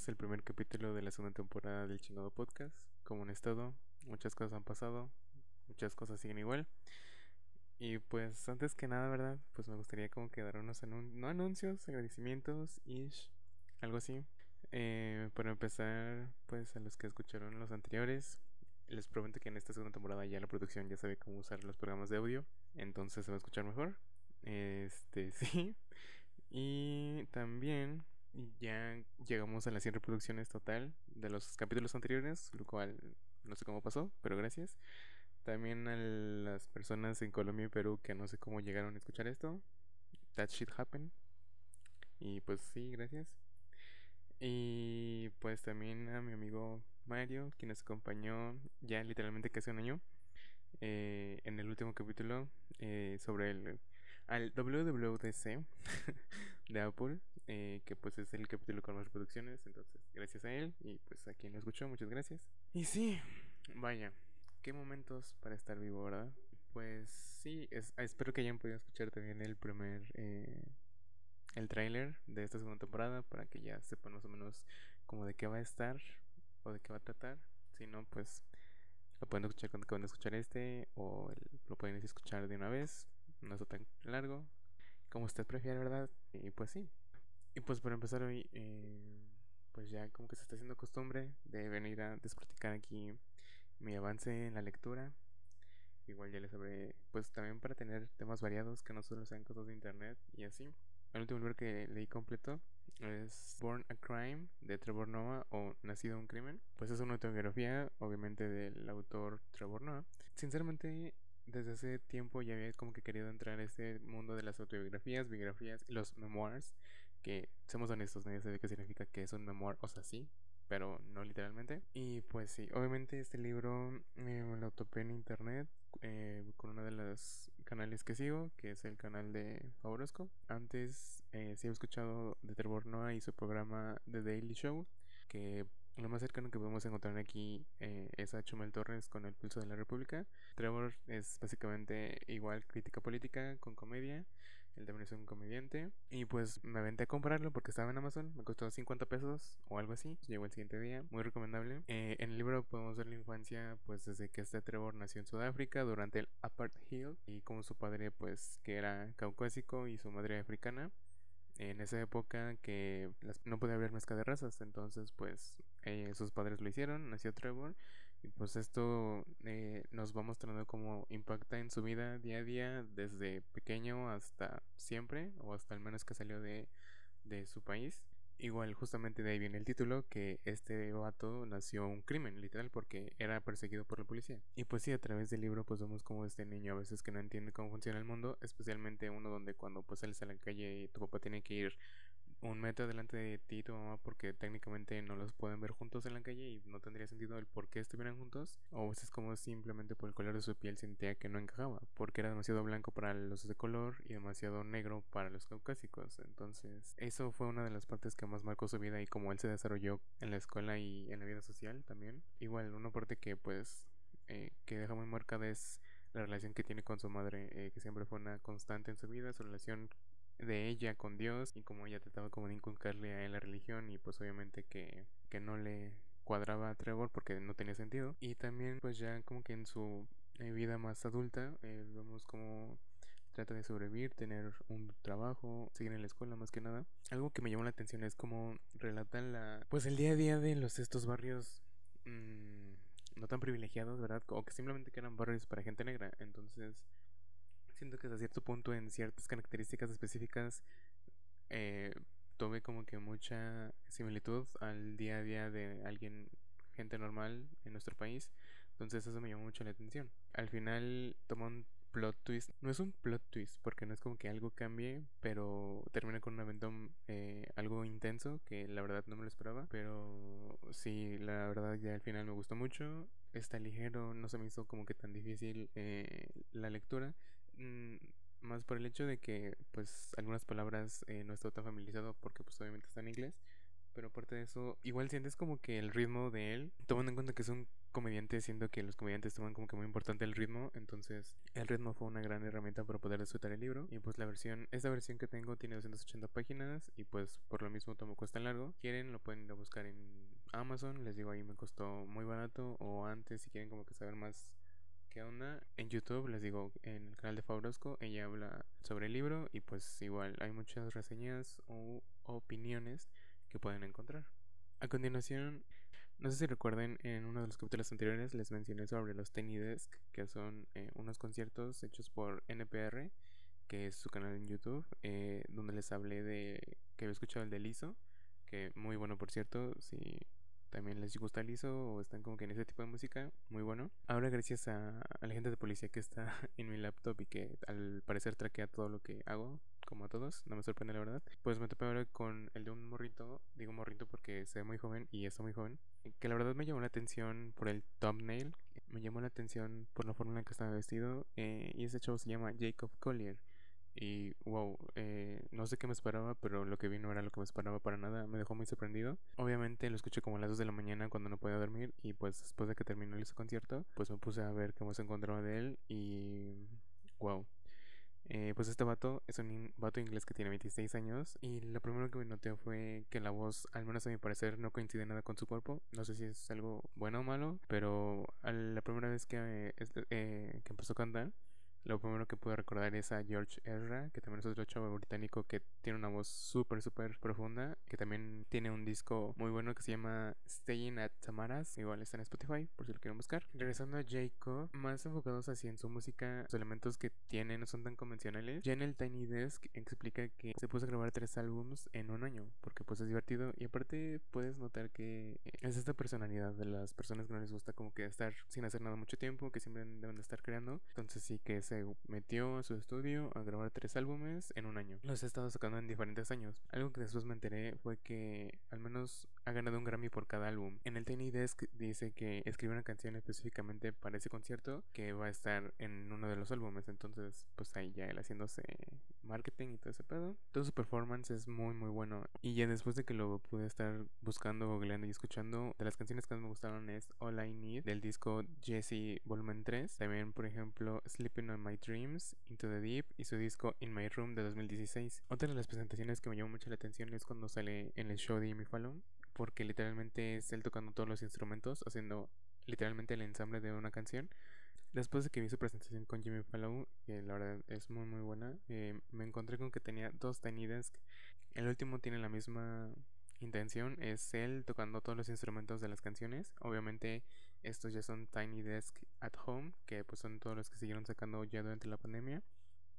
es el primer capítulo de la segunda temporada del chingado podcast. Como han estado, muchas cosas han pasado, muchas cosas siguen igual. Y pues antes que nada, ¿verdad? Pues me gustaría como que dar unos no anuncios, agradecimientos, ish, algo así. Eh, para empezar, pues a los que escucharon los anteriores, les prometo que en esta segunda temporada ya la producción ya sabe cómo usar los programas de audio, entonces se va a escuchar mejor. Este, sí. Y también ya llegamos a las 100 reproducciones total de los capítulos anteriores, lo cual no sé cómo pasó, pero gracias. También a las personas en Colombia y Perú que no sé cómo llegaron a escuchar esto. That shit happened. Y pues sí, gracias. Y pues también a mi amigo Mario, quien nos acompañó ya literalmente casi un año eh, en el último capítulo eh, sobre el al WWDC de Apple, eh, que pues es el capítulo con más reproducciones, entonces gracias a él y pues a quien lo escuchó, muchas gracias. Y sí, vaya, qué momentos para estar vivo, ¿verdad? Pues sí, espero que hayan podido escuchar también el primer, eh, el tráiler de esta segunda temporada para que ya sepan más o menos como de qué va a estar o de qué va a tratar. Si no, pues lo pueden escuchar cuando acaban de escuchar este o lo pueden escuchar de una vez no es tan largo, como usted prefiere, ¿verdad? Y pues sí. Y pues para empezar hoy, eh, pues ya como que se está haciendo costumbre de venir a despracticar aquí mi avance en la lectura. Igual ya les habré, pues también para tener temas variados que no solo sean cosas de internet y así. El último libro que leí completo es Born a Crime de Trevor Noah o Nacido un Crimen. Pues es una autobiografía, obviamente, del autor Trevor Noah. Sinceramente, desde hace tiempo ya había como que querido entrar a este mundo de las autobiografías, biografías y los memoirs, que somos honestos, nadie sabe qué significa que es un memoir, o sea, sí, pero no literalmente. Y pues sí, obviamente este libro eh, lo topé en internet eh, con uno de los canales que sigo, que es el canal de Favorosco. Antes eh, sí he escuchado de Trevor Noah y su programa The Daily Show, que lo más cercano que podemos encontrar aquí eh, es a Chumel Torres con El Pulso de la República. Trevor es básicamente igual crítica política con comedia. Él también es un comediante. Y pues me aventé a comprarlo porque estaba en Amazon. Me costó 50 pesos o algo así. Llegó el siguiente día. Muy recomendable. Eh, en el libro podemos ver la infancia pues desde que este Trevor nació en Sudáfrica durante el Apartheid. Y como su padre pues que era caucásico y su madre africana en esa época que no podía haber mezcla de razas, entonces pues eh, sus padres lo hicieron, nació Trevor y pues esto eh, nos va mostrando cómo impacta en su vida día a día desde pequeño hasta siempre o hasta el menos que salió de, de su país Igual, justamente de ahí viene el título, que este vato nació un crimen, literal, porque era perseguido por la policía. Y pues sí, a través del libro pues vemos como este niño a veces que no entiende cómo funciona el mundo, especialmente uno donde cuando pues sales a la calle y tu papá tiene que ir un metro delante de ti y tu mamá porque técnicamente no los pueden ver juntos en la calle y no tendría sentido el por qué estuvieran juntos. O es como simplemente por el color de su piel sentía que no encajaba, porque era demasiado blanco para los de color y demasiado negro para los caucásicos. Entonces, eso fue una de las partes que más marcó su vida y cómo él se desarrolló en la escuela y en la vida social también. Igual, una parte que pues eh, que deja muy marcada es la relación que tiene con su madre, eh, que siempre fue una constante en su vida, su relación de ella con Dios y como ella trataba como de inculcarle a él la religión y pues obviamente que, que no le cuadraba a Trevor porque no tenía sentido y también pues ya como que en su eh, vida más adulta eh, vemos como trata de sobrevivir, tener un trabajo, seguir en la escuela más que nada. Algo que me llamó la atención es como relatan la pues el día a día de los estos barrios mmm, no tan privilegiados, ¿verdad? O que simplemente que eran barrios para gente negra. Entonces, siento que hasta cierto punto en ciertas características específicas eh, tuve como que mucha similitud al día a día de alguien, gente normal en nuestro país. Entonces eso me llamó mucho la atención. Al final toma un plot twist. No es un plot twist porque no es como que algo cambie, pero termina con un evento eh, algo intenso que la verdad no me lo esperaba. Pero sí, la verdad ya al final me gustó mucho. Está ligero, no se me hizo como que tan difícil eh, la lectura. Mm, más por el hecho de que pues algunas palabras eh, no estoy tan familiarizado porque pues obviamente está en inglés pero aparte de eso, igual sientes como que el ritmo de él, tomando en cuenta que es un comediante, siento que los comediantes toman como que muy importante el ritmo, entonces el ritmo fue una gran herramienta para poder disfrutar el libro. Y pues la versión, esta versión que tengo tiene 280 páginas y pues por lo mismo tomo cuesta largo. Quieren, lo pueden ir a buscar en Amazon, les digo ahí me costó muy barato o antes si quieren como que saber más qué onda. En YouTube, les digo, en el canal de Fabrosco, ella habla sobre el libro y pues igual hay muchas reseñas o opiniones que pueden encontrar. A continuación, no sé si recuerden, en uno de los capítulos anteriores les mencioné sobre los Tiny Desk, que son eh, unos conciertos hechos por NPR, que es su canal en YouTube, eh, donde les hablé de que había escuchado el de Lizo, que muy bueno por cierto, si también les gusta el ISO o están como que en ese tipo de música, muy bueno. Ahora gracias a, la gente de policía que está en mi laptop y que al parecer traquea todo lo que hago, como a todos, no me sorprende la verdad, pues me topé ahora con el de un morrito, digo morrito porque se ve muy joven y está muy joven, que la verdad me llamó la atención por el thumbnail, me llamó la atención por la forma en la que estaba vestido eh, y ese show se llama Jacob Collier. Y wow, eh, no sé qué me esperaba, pero lo que vi no era lo que me esperaba para nada. Me dejó muy sorprendido. Obviamente lo escuché como a las 2 de la mañana cuando no podía dormir. Y pues después de que terminó ese concierto, pues me puse a ver cómo se encontraba de él. Y wow. Eh, pues este vato es un vato inglés que tiene 26 años y lo primero que me noté fue que la voz, al menos a mi parecer, no coincide nada con su cuerpo. No sé si es algo bueno o malo, pero la primera vez que, eh, que empezó a cantar, lo primero que puedo recordar es a George Ezra, que también es otro chavo británico que tiene una voz súper, súper profunda, que también tiene un disco muy bueno que se llama Staying at Tamaras, igual está en Spotify, por si lo quieren buscar. Regresando a Jacob, más enfocados así en su música, los elementos que tiene no son tan convencionales. Ya en el Tiny Desk explica que se puso a grabar tres álbums en un año, porque pues es divertido y aparte puedes notar que es esta personalidad de las personas que no les gusta como que estar sin hacer nada mucho tiempo, que siempre deben de estar creando. Entonces sí que es se metió a su estudio a grabar tres álbumes en un año. Los he estado sacando en diferentes años. Algo que después me enteré fue que al menos ha ganado un Grammy por cada álbum. En el Tiny Desk dice que escribe una canción específicamente para ese concierto que va a estar en uno de los álbumes. Entonces, pues ahí ya él haciéndose marketing y todo ese pedo. Todo su performance es muy muy bueno. Y ya después de que lo pude estar buscando, googleando y escuchando, de las canciones que más me gustaron es All I Need del disco Jesse Volumen 3. También, por ejemplo, Sleeping on My Dreams, Into the Deep y su disco In My Room de 2016. Otra de las presentaciones que me llamó mucho la atención es cuando sale en el show de Jimmy Fallon, porque literalmente es él tocando todos los instrumentos, haciendo literalmente el ensamble de una canción. Después de que vi su presentación con Jimmy Fallon, que la verdad es muy muy buena, eh, me encontré con que tenía dos Tiny Desk. El último tiene la misma intención, es él tocando todos los instrumentos de las canciones. Obviamente estos ya son Tiny Desk at Home, que pues son todos los que siguieron sacando ya durante la pandemia,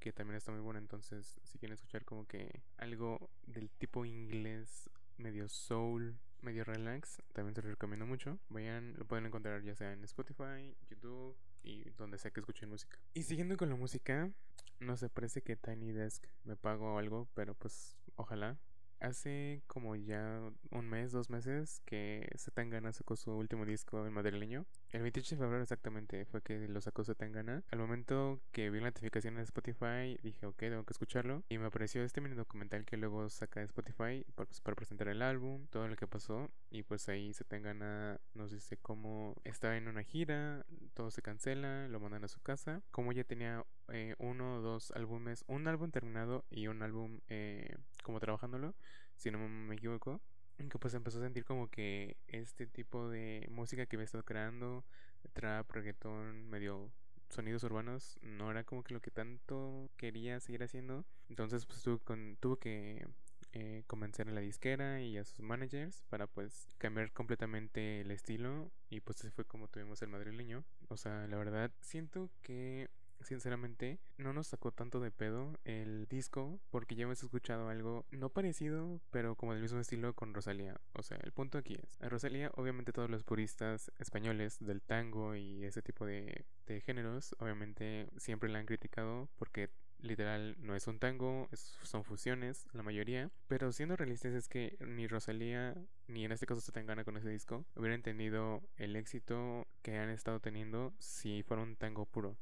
que también está muy bueno. Entonces, si quieren escuchar como que algo del tipo inglés, medio soul, medio relax, también se lo recomiendo mucho. Vayan, lo pueden encontrar ya sea en Spotify, YouTube y donde sea que escuchen música. Y siguiendo con la música, no sé, parece que Tiny Desk me pago algo, pero pues ojalá. Hace como ya un mes, dos meses que Zetangana sacó su último disco en madrileño. El 28 de febrero exactamente fue que lo sacó Zetangana. Al momento que vi la notificación en Spotify dije, ok, tengo que escucharlo. Y me apareció este mini documental que luego saca de Spotify para, pues, presentar el álbum, todo lo que pasó. Y pues ahí Zetangana nos dice cómo estaba en una gira, todo se cancela, lo mandan a su casa. Como ya tenía eh, uno o dos álbumes, un álbum terminado y un álbum eh, como trabajándolo si no me equivoco, que pues empezó a sentir como que este tipo de música que había estado creando, trap, reggaetón, medio sonidos urbanos, no era como que lo que tanto quería seguir haciendo. Entonces pues tuvo, con, tuvo que eh, convencer a la disquera y a sus managers para pues cambiar completamente el estilo y pues así fue como tuvimos el madrileño. O sea, la verdad, siento que sinceramente, no nos sacó tanto de pedo el disco porque ya hemos escuchado algo no parecido, pero como del mismo estilo con Rosalía. O sea, el punto aquí es, a Rosalía obviamente todos los puristas españoles del tango y ese tipo de, géneros, obviamente siempre la han criticado porque literal no es un tango, son fusiones, la mayoría. Pero siendo realistas es que ni Rosalía, ni en este caso se gana con ese disco, hubieran tenido el éxito que han estado teniendo si fuera un tango puro.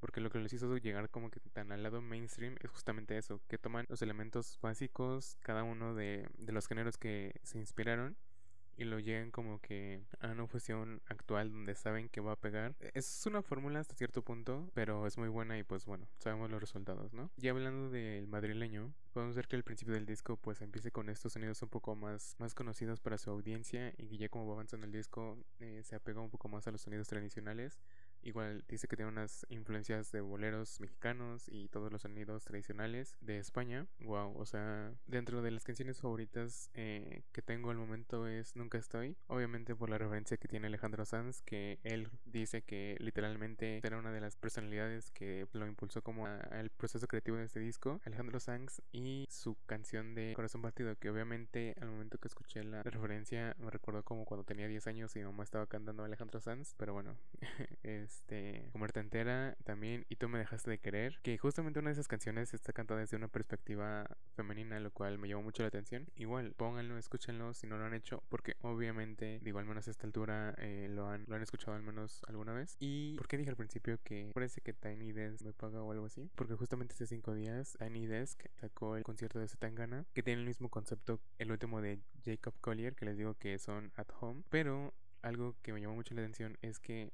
Porque lo que les hizo llegar como que tan al lado mainstream es justamente eso, que toman los elementos básicos, cada uno de, de los géneros que se inspiraron y lo llegan como que a una fusión actual donde saben que va a pegar. E, es una fórmula hasta cierto punto, pero es muy buena y pues bueno, sabemos los resultados, ¿no? Y hablando del madrileño, podemos ver que al principio del disco pues empiece con estos sonidos un poco más, más conocidos para su audiencia y que ya como va avanzando el disco eh, se apega un poco más a los sonidos tradicionales Igual dice que tiene unas influencias de boleros mexicanos y todos los sonidos tradicionales de España. Wow, o sea, dentro de las canciones favoritas eh, que tengo al momento es Nunca Estoy. Obviamente por la referencia que tiene Alejandro Sanz, que él dice que literalmente era una de las personalidades que lo impulsó como al proceso creativo de este disco. Alejandro Sanz y su canción de Corazón Partido, que obviamente al momento que escuché la referencia me recordó como cuando tenía 10 años y mi mamá estaba cantando Alejandro Sanz. Pero bueno, es este, Comerte entera también, y tú me dejaste de querer, que justamente una de esas canciones está cantada desde una perspectiva femenina, lo cual me llamó mucho la atención. Igual, pónganlo, escúchenlo si no lo han hecho, porque obviamente, digo, al menos a esta altura eh, lo, han, lo han escuchado al menos alguna vez. Y, ¿por qué dije al principio que parece que Tiny Desk me paga o algo así? Porque justamente hace cinco días Tiny Desk sacó el concierto de Zetangana, que tiene el mismo concepto, el último de Jacob Collier, que les digo que son at home, pero algo que me llamó mucho la atención es que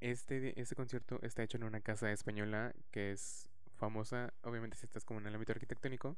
este, este concierto está hecho en una casa española que es famosa, obviamente si estás como en el ámbito arquitectónico,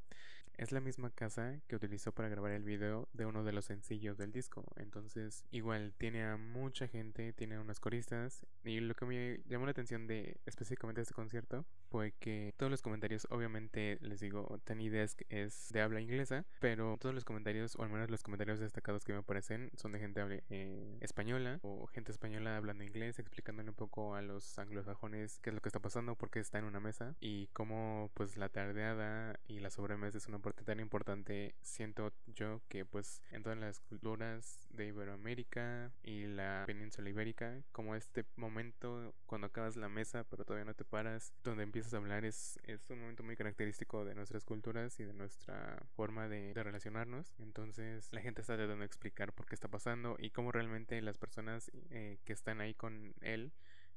es la misma casa que utilizó para grabar el video de uno de los sencillos del disco. Entonces, igual tiene a mucha gente, tiene unas coristas. Y lo que me llamó la atención de específicamente este concierto fue que todos los comentarios, obviamente les digo, Tiny Desk es de habla inglesa, pero todos los comentarios, o al menos los comentarios destacados que me aparecen, son de gente eh, española o gente española hablando inglés, explicándole un poco a los anglosajones qué es lo que está pasando, por qué está en una mesa y cómo pues la tardeada y la sobremesa es una tan importante, siento yo que pues en todas las culturas de Iberoamérica y la península ibérica, como este momento cuando acabas la mesa pero todavía no te paras, donde empiezas a hablar es, es un momento muy característico de nuestras culturas y de nuestra forma de, relacionarnos. Entonces la gente está tratando de explicar por qué está pasando y cómo realmente las personas eh, que están ahí con él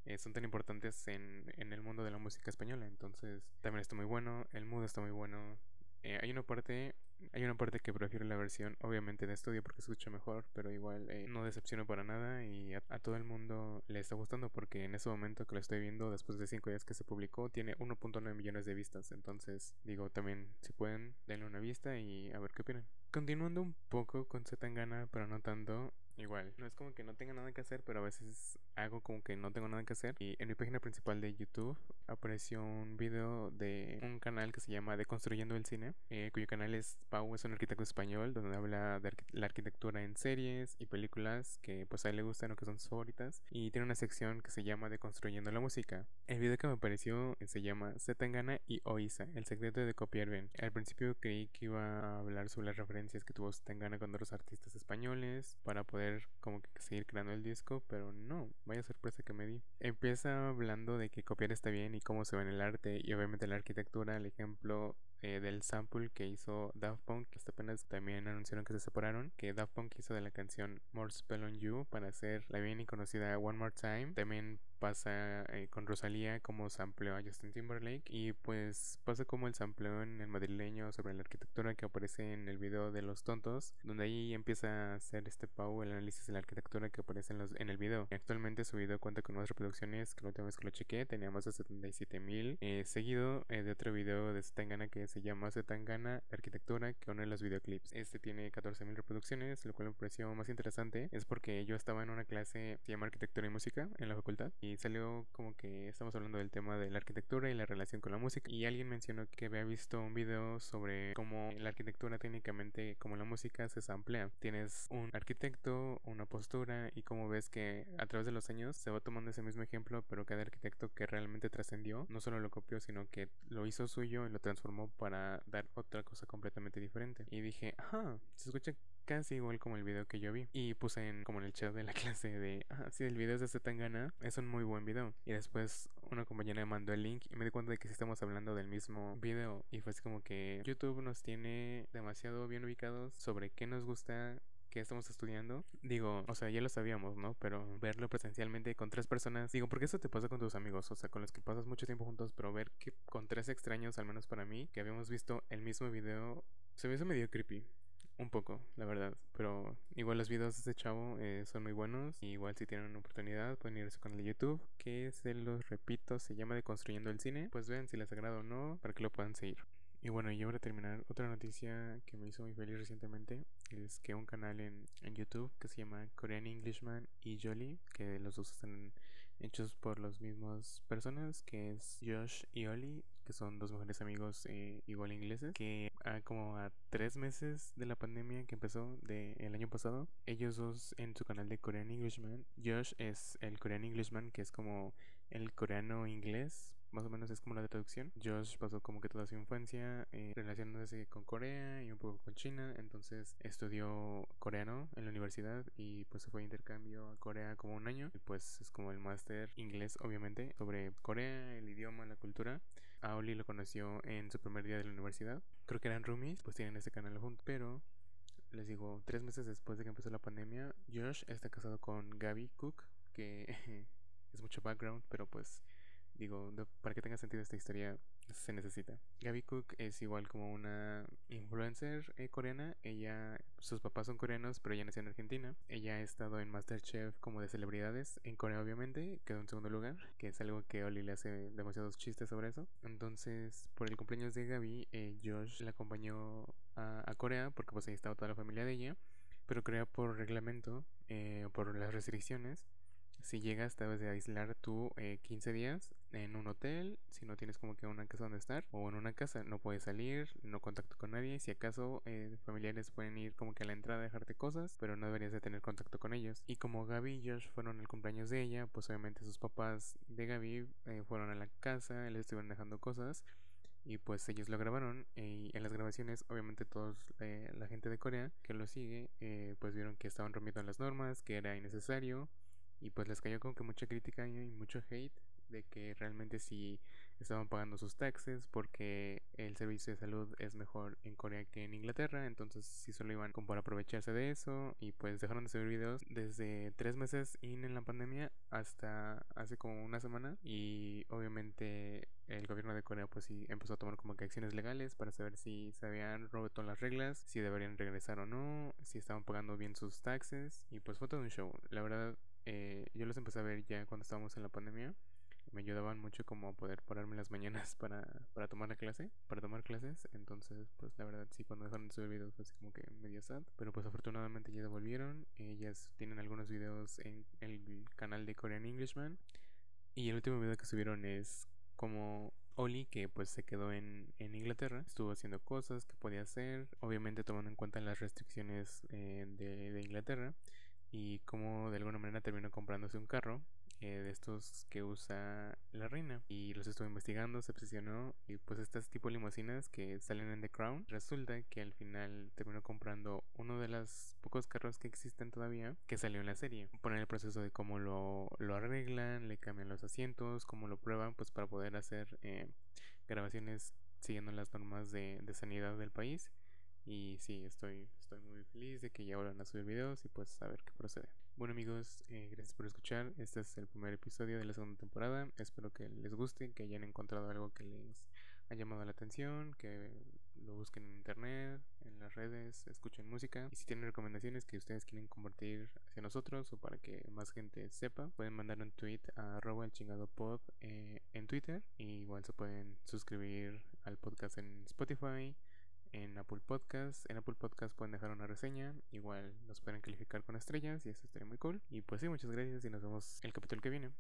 eh, son tan importantes en, en, el mundo de la música española. Entonces, también está muy bueno, el mood está muy bueno. Eh, hay una parte hay una parte que prefiero la versión obviamente de estudio porque se escucha mejor pero igual eh, no decepciono para nada y a, todo el mundo le está gustando porque en ese momento que lo estoy viendo después de 5 días que se publicó tiene 1.9 millones de vistas. Entonces digo también si pueden denle una vista y a ver qué opinan. Continuando un poco con Zetangana pero no tanto Igual, no es como que no tenga nada que hacer, pero a veces hago como que no tengo nada que hacer. Y en mi página principal de YouTube apareció un video de un canal que se llama Deconstruyendo el Cine, eh, cuyo canal es Pau, es un arquitecto español, donde habla de la arquitectura en series y películas que pues a él le gustan o que son sus favoritas. Y tiene una sección que se llama Deconstruyendo la Música. El video que me apareció se llama Zetangana y Oisa, el secreto de copiar bien. Al principio creí que iba a hablar sobre las referencias que tuvo Zetangana con otros artistas españoles para poder como que seguir creando el disco, pero no, vaya sorpresa que me di. Empieza hablando de que copiar está bien y cómo se ve en el arte y obviamente la arquitectura, el ejemplo eh, del sample que hizo Daft Punk, que hasta apenas también anunciaron que se separaron, que Daft Punk hizo de la canción More Spell on You para hacer la bien y conocida One More Time. También pasa eh, con Rosalía como sampleo a Justin Timberlake y pues pasa como el sampleo en el madrileño sobre la arquitectura que aparece en el video de Los Tontos, donde ahí empieza a hacer este Pau el análisis de la arquitectura que aparece en, los, en el video. Actualmente su video cuenta con más reproducciones que la última vez que lo chequé, tenía más de 77 mil, eh, seguido de otro video de Zetangana que se llama Zetangana Arquitectura que une los videoclips. Este tiene 14.000 reproducciones, lo cual me pareció más interesante. Es porque yo estaba en una clase que se llama Arquitectura y Música en la facultad y salió como que estamos hablando del tema de la arquitectura y la relación con la música. Y alguien mencionó que había visto un video sobre cómo la arquitectura técnicamente, como la música, se samplea. Tienes un arquitecto, una postura y como ves que a través de los años se va tomando ese mismo ejemplo, pero cada arquitecto que realmente trascendió no solo lo copió, sino que lo hizo suyo y lo transformó para dar otra cosa completamente diferente. Y dije, ajá, se escucha casi igual como el video que yo vi. Y puse en como en el chat de la clase de, ah, sí, el video es de Tangana es un muy buen video. Y después una compañera me mandó el link y me di cuenta de que sí estamos hablando del mismo video. Y fue así como que YouTube nos tiene demasiado bien ubicados sobre qué nos gusta que estamos estudiando, digo, o sea, ya lo sabíamos, ¿no? Pero verlo presencialmente con tres personas, digo, porque eso te pasa con tus amigos, o sea, con los que pasas mucho tiempo juntos, pero ver que con tres extraños, al menos para mí, que habíamos visto el mismo video, se me hizo medio creepy. Un poco, la verdad. Pero igual los videos de este chavo eh, son muy buenos. igual si tienen una oportunidad pueden ir a su canal de YouTube. Que se los repito, se llama De Construyendo el Cine. Pues vean si les agrada o no para que lo puedan seguir. Y bueno, y ahora terminar, otra noticia que me hizo muy feliz recientemente es que un canal en, en YouTube que se llama Korean Englishman y Jolly, que los dos están hechos por las mismas personas, que es Josh y Oli, que son dos mejores amigos eh, igual ingleses, que a como a tres meses de la pandemia que empezó de el año pasado, ellos dos en su canal de Korean Englishman, Josh es el Korean Englishman, que es como el coreano inglés, más o menos es como la traducción. Josh pasó como que toda su infancia eh, relacionándose con Corea y un poco con China, entonces estudió coreano en la universidad y pues se fue a intercambio a Corea como un año y pues es como el máster inglés obviamente sobre Corea, el idioma, la cultura. A lo conoció en su primer día de la universidad. Creo que eran roomies, pues tienen este canal juntos, pero les digo, tres meses después de que empezó la pandemia, Josh está casado con Gaby Cook, que es mucho background, pero pues digo, para que tenga sentido esta historia se necesita. Gaby Cook es igual como una influencer eh, coreana. Ella, sus papás son coreanos, pero ella nació en Argentina. Ella ha estado en Masterchef como de celebridades en Corea, obviamente. Quedó en segundo lugar, que es algo que Oli le hace demasiados chistes sobre eso. Entonces, por el cumpleaños de Gaby, eh, Josh la acompañó a, a, Corea porque pues ahí estaba toda la familia de ella. Pero Corea por reglamento, eh, por las restricciones, si llegas debes de aislar tú eh, 15 días en un hotel, si no tienes como que una casa donde estar, o en una casa, no puedes salir, no contacto con nadie, si acaso eh, familiares pueden ir como que a la entrada a dejarte cosas, pero no deberías de tener contacto con ellos. Y como Gaby y Josh fueron el cumpleaños de ella, pues obviamente sus papás de Gaby eh, fueron a la casa, les estuvieron dejando cosas y pues ellos lo grabaron y en las grabaciones obviamente todos eh, la gente de Corea que lo sigue eh, pues vieron que estaban rompiendo las normas que era innecesario y pues les cayó como que mucha crítica y mucho hate de que realmente si estaban pagando sus taxes porque el servicio de salud es mejor en Corea que en Inglaterra, entonces si solo iban como para aprovecharse de eso y pues dejaron de subir videos desde tres meses in en la pandemia hasta hace como una semana y obviamente el gobierno de Corea pues sí empezó a tomar como que acciones legales para saber si se habían roto las reglas, si deberían regresar o no, si estaban pagando bien sus taxes y pues fue todo un show, la verdad eh, yo los empecé a ver ya cuando estábamos en la pandemia. Me ayudaban mucho como a poder pararme las mañanas para, para tomar la clase, para tomar clases. Entonces, pues la verdad sí, cuando dejaron de subir videos fue así como que medio sad. Pero pues afortunadamente ya devolvieron. Ellas tienen algunos videos en el canal de Korean Englishman. Y el último video que subieron es como Oli, que pues se quedó en, en, Inglaterra, estuvo haciendo cosas que podía hacer, obviamente tomando en cuenta las restricciones eh, de, de Inglaterra y como de alguna manera terminó comprándose un carro eh, de estos que usa la reina. Y los estuvo investigando, se obsesionó y pues estas tipo de limusinas que salen en The Crown resulta que al final terminó comprando uno de los pocos carros que existen todavía que salió en la serie. Poner el proceso de cómo lo, lo arreglan, le cambian los asientos, cómo lo prueban pues para poder hacer eh, grabaciones siguiendo las normas de, de sanidad del país y sí, estoy, estoy muy feliz de que ya vuelvan a subir videos y pues a ver qué procede. Bueno amigos, eh, gracias por escuchar. Este es el primer episodio de la segunda temporada. Espero que les guste, que hayan encontrado algo que les ha llamado la atención, que lo busquen en internet, en las redes, escuchen música. Y si tienen recomendaciones que ustedes quieren compartir hacia nosotros o para que más gente sepa, pueden mandar un tweet a arroba el chingado eh, en Twitter. Y igual se pueden suscribir al podcast en Spotify en Apple Podcast. En Apple Podcast pueden dejar una reseña. Igual nos pueden calificar con estrellas y eso estaría muy cool. Y pues sí, muchas gracias y nos vemos el capítulo que viene.